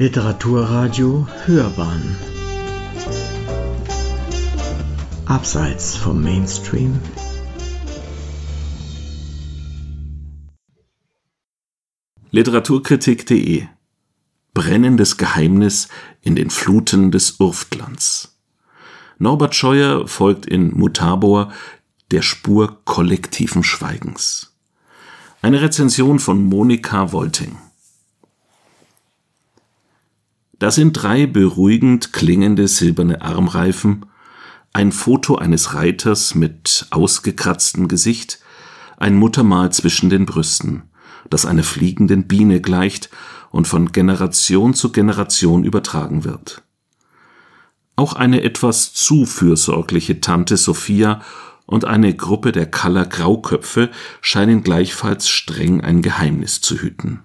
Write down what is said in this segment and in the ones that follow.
Literaturradio Hörbahn. Abseits vom Mainstream. Literaturkritik.de Brennendes Geheimnis in den Fluten des Urftlands. Norbert Scheuer folgt in Mutabor der Spur kollektiven Schweigens. Eine Rezension von Monika Wolting da sind drei beruhigend klingende silberne Armreifen, ein Foto eines Reiters mit ausgekratztem Gesicht, ein Muttermal zwischen den Brüsten, das einer fliegenden Biene gleicht und von Generation zu Generation übertragen wird. Auch eine etwas zu fürsorgliche Tante Sophia und eine Gruppe der Kaller Grauköpfe scheinen gleichfalls streng ein Geheimnis zu hüten.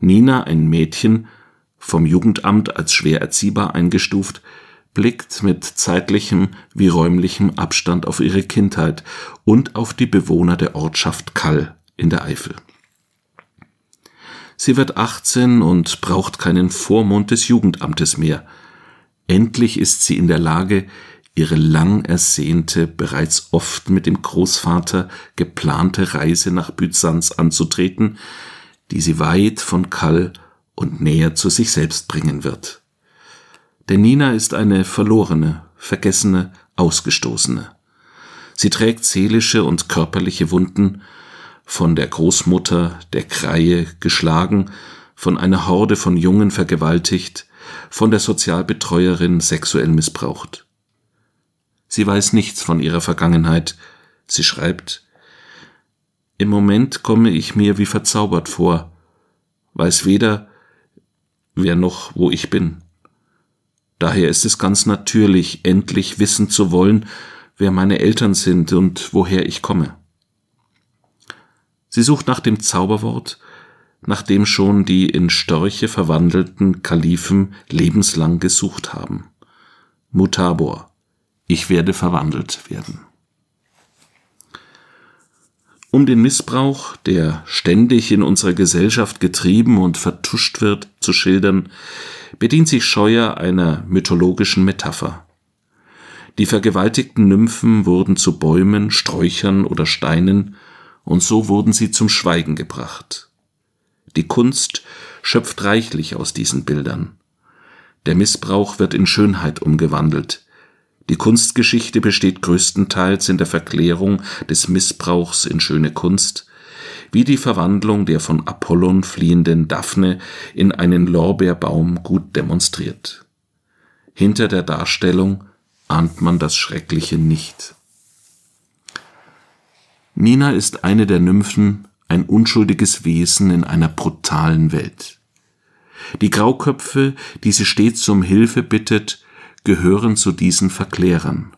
Nina, ein Mädchen, vom Jugendamt als schwer erziehbar eingestuft, blickt mit zeitlichem wie räumlichem Abstand auf ihre Kindheit und auf die Bewohner der Ortschaft Kall in der Eifel. Sie wird 18 und braucht keinen Vormund des Jugendamtes mehr. Endlich ist sie in der Lage, ihre lang ersehnte, bereits oft mit dem Großvater geplante Reise nach Byzanz anzutreten, die sie weit von Kall und näher zu sich selbst bringen wird. Denn Nina ist eine verlorene, vergessene, ausgestoßene. Sie trägt seelische und körperliche Wunden, von der Großmutter, der Kreie, geschlagen, von einer Horde von Jungen vergewaltigt, von der Sozialbetreuerin sexuell missbraucht. Sie weiß nichts von ihrer Vergangenheit. Sie schreibt, Im Moment komme ich mir wie verzaubert vor, weiß weder, wer noch, wo ich bin. Daher ist es ganz natürlich, endlich wissen zu wollen, wer meine Eltern sind und woher ich komme. Sie sucht nach dem Zauberwort, nach dem schon die in Störche verwandelten Kalifen lebenslang gesucht haben. Mutabor, ich werde verwandelt werden. Um den Missbrauch, der ständig in unserer Gesellschaft getrieben und vertuscht wird, zu schildern, bedient sich Scheuer einer mythologischen Metapher. Die vergewaltigten Nymphen wurden zu Bäumen, Sträuchern oder Steinen, und so wurden sie zum Schweigen gebracht. Die Kunst schöpft reichlich aus diesen Bildern. Der Missbrauch wird in Schönheit umgewandelt, die Kunstgeschichte besteht größtenteils in der Verklärung des Missbrauchs in schöne Kunst, wie die Verwandlung der von Apollon fliehenden Daphne in einen Lorbeerbaum gut demonstriert. Hinter der Darstellung ahnt man das Schreckliche nicht. Nina ist eine der Nymphen, ein unschuldiges Wesen in einer brutalen Welt. Die Grauköpfe, die sie stets um Hilfe bittet, gehören zu diesen Verklärern.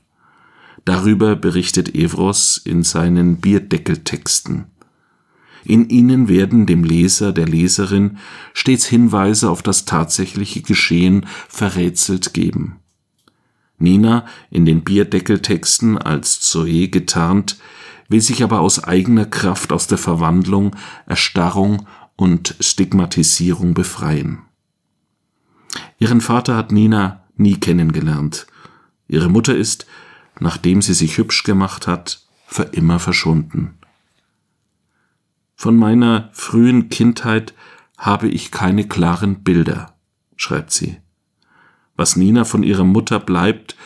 Darüber berichtet Evros in seinen Bierdeckeltexten. In ihnen werden dem Leser, der Leserin stets Hinweise auf das tatsächliche Geschehen verrätselt geben. Nina, in den Bierdeckeltexten als Zoe getarnt, will sich aber aus eigener Kraft aus der Verwandlung, Erstarrung und Stigmatisierung befreien. Ihren Vater hat Nina nie kennengelernt. Ihre Mutter ist, nachdem sie sich hübsch gemacht hat, für immer verschwunden. Von meiner frühen Kindheit habe ich keine klaren Bilder, schreibt sie. Was Nina von ihrer Mutter bleibt,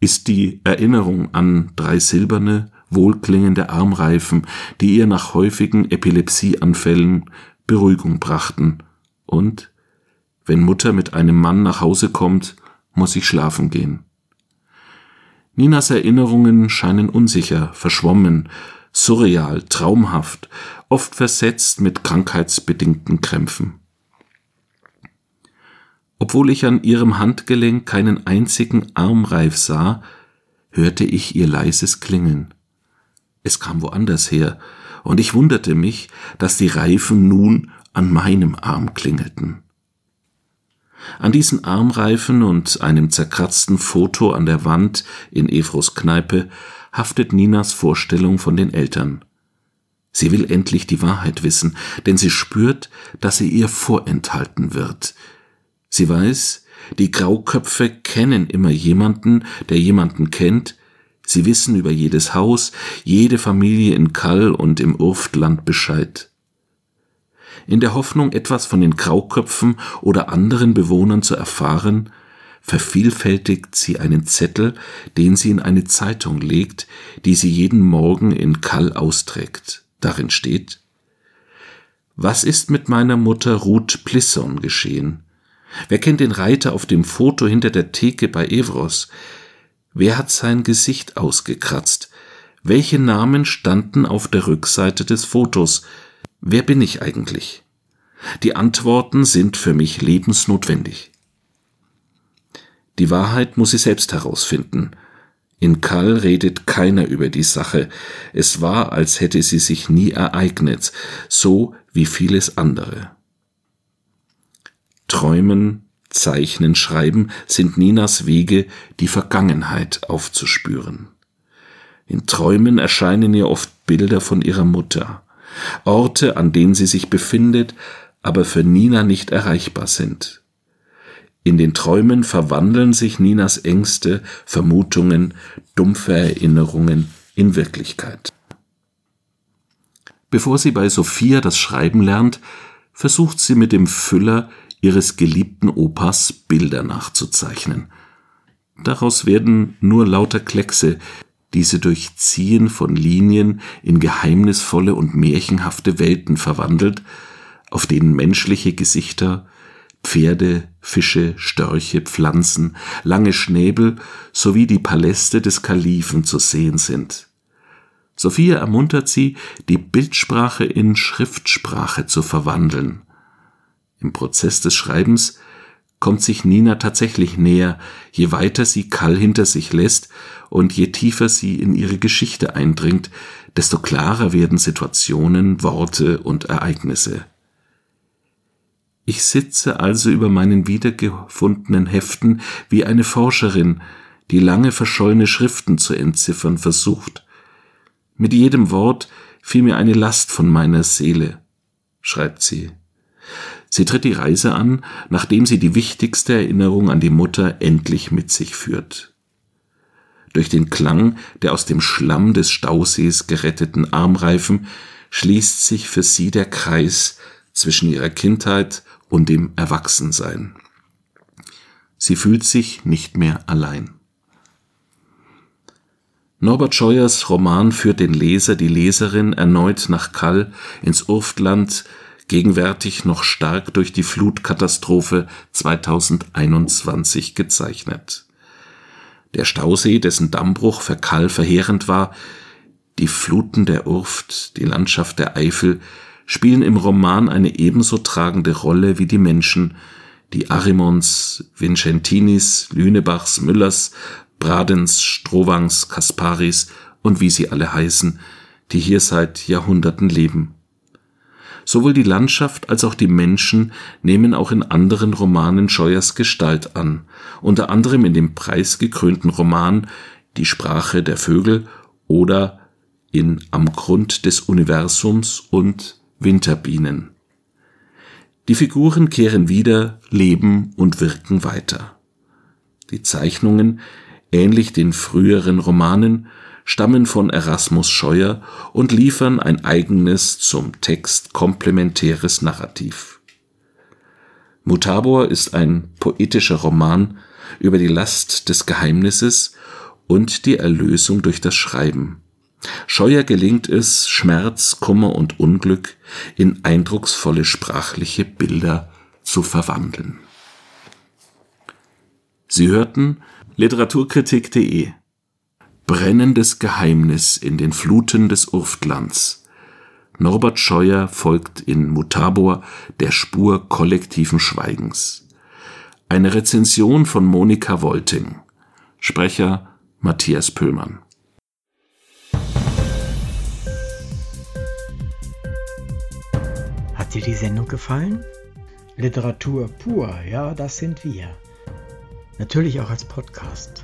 ist die Erinnerung an drei silberne, wohlklingende Armreifen, die ihr nach häufigen Epilepsieanfällen Beruhigung brachten. Und, wenn Mutter mit einem Mann nach Hause kommt, muss ich schlafen gehen. Ninas Erinnerungen scheinen unsicher, verschwommen, surreal, traumhaft, oft versetzt mit krankheitsbedingten Krämpfen. Obwohl ich an ihrem Handgelenk keinen einzigen Armreif sah, hörte ich ihr leises Klingeln. Es kam woanders her, und ich wunderte mich, dass die Reifen nun an meinem Arm klingelten. An diesen Armreifen und einem zerkratzten Foto an der Wand in Evros Kneipe haftet Ninas Vorstellung von den Eltern. Sie will endlich die Wahrheit wissen, denn sie spürt, dass sie ihr vorenthalten wird, Sie weiß, die Grauköpfe kennen immer jemanden, der jemanden kennt, sie wissen über jedes Haus, jede Familie in Kall und im Urftland Bescheid. In der Hoffnung, etwas von den Grauköpfen oder anderen Bewohnern zu erfahren, vervielfältigt sie einen Zettel, den sie in eine Zeitung legt, die sie jeden Morgen in Kall austrägt. Darin steht Was ist mit meiner Mutter Ruth Plisson geschehen? Wer kennt den Reiter auf dem Foto hinter der Theke bei Evros? Wer hat sein Gesicht ausgekratzt? Welche Namen standen auf der Rückseite des Fotos? Wer bin ich eigentlich? Die Antworten sind für mich lebensnotwendig. Die Wahrheit muss sie selbst herausfinden. In Kall redet keiner über die Sache. Es war, als hätte sie sich nie ereignet, so wie vieles andere. Träumen, Zeichnen, Schreiben sind Ninas Wege, die Vergangenheit aufzuspüren. In Träumen erscheinen ihr oft Bilder von ihrer Mutter, Orte, an denen sie sich befindet, aber für Nina nicht erreichbar sind. In den Träumen verwandeln sich Ninas Ängste, Vermutungen, dumpfe Erinnerungen in Wirklichkeit. Bevor sie bei Sophia das Schreiben lernt, versucht sie mit dem Füller ihres geliebten Opas Bilder nachzuzeichnen. Daraus werden nur lauter Kleckse, diese durchziehen von Linien in geheimnisvolle und märchenhafte Welten verwandelt, auf denen menschliche Gesichter, Pferde, Fische, Störche, Pflanzen, lange Schnäbel sowie die Paläste des Kalifen zu sehen sind. Sophia ermuntert sie, die Bildsprache in Schriftsprache zu verwandeln. Im Prozess des Schreibens kommt sich Nina tatsächlich näher, je weiter sie Kall hinter sich lässt und je tiefer sie in ihre Geschichte eindringt, desto klarer werden Situationen, Worte und Ereignisse. Ich sitze also über meinen wiedergefundenen Heften wie eine Forscherin, die lange verschollene Schriften zu entziffern versucht. Mit jedem Wort fiel mir eine Last von meiner Seele, schreibt sie. Sie tritt die Reise an, nachdem sie die wichtigste Erinnerung an die Mutter endlich mit sich führt. Durch den Klang der aus dem Schlamm des Stausees geretteten Armreifen schließt sich für sie der Kreis zwischen ihrer Kindheit und dem Erwachsensein. Sie fühlt sich nicht mehr allein. Norbert Scheuers Roman führt den Leser, die Leserin erneut nach Kall ins Urftland, gegenwärtig noch stark durch die Flutkatastrophe 2021 gezeichnet. Der Stausee, dessen Dammbruch für Kall verheerend war, die Fluten der Urft, die Landschaft der Eifel spielen im Roman eine ebenso tragende Rolle wie die Menschen, die Arimons, Vincentinis, Lünebachs, Müllers, Bradens, Strohwangs, Kasparis und wie sie alle heißen, die hier seit Jahrhunderten leben. Sowohl die Landschaft als auch die Menschen nehmen auch in anderen Romanen Scheuers Gestalt an, unter anderem in dem preisgekrönten Roman Die Sprache der Vögel oder in Am Grund des Universums und Winterbienen. Die Figuren kehren wieder, leben und wirken weiter. Die Zeichnungen, ähnlich den früheren Romanen, stammen von Erasmus Scheuer und liefern ein eigenes zum Text komplementäres Narrativ. Mutabor ist ein poetischer Roman über die Last des Geheimnisses und die Erlösung durch das Schreiben. Scheuer gelingt es, Schmerz, Kummer und Unglück in eindrucksvolle sprachliche Bilder zu verwandeln. Sie hörten literaturkritik.de Brennendes Geheimnis in den Fluten des Urftlands. Norbert Scheuer folgt in Mutabor der Spur kollektiven Schweigens. Eine Rezension von Monika Wolting. Sprecher Matthias Pöllmann. Hat dir die Sendung gefallen? Literatur pur, ja, das sind wir. Natürlich auch als Podcast.